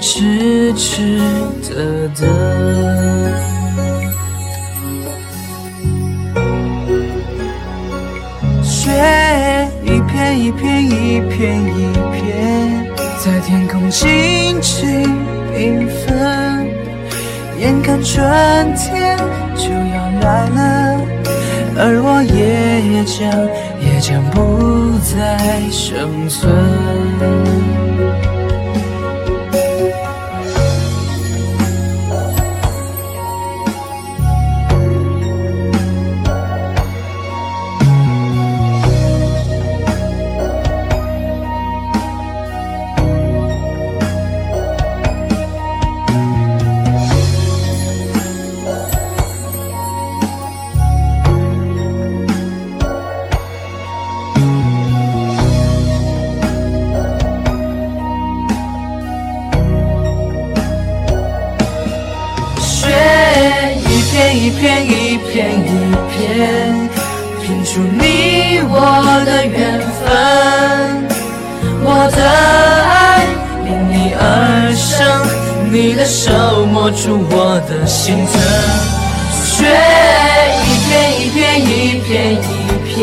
痴痴的等。雪一片一片一片一片，在天空轻轻缤纷。眼看春天就要来了，而我也将也将不再生存。一片一片一片，拼出你我的缘分。我的爱因你而生，你的手摸出我的心疼。雪一片一片一片一片，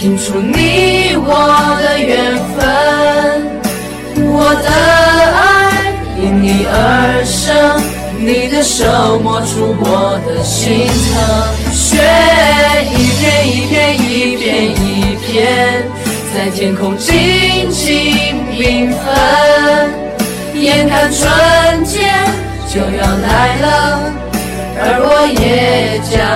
拼出你我的缘分。我的的手摸出我的心疼雪一片一片一片一片在天空静静缤纷眼看春天就要来了而我也将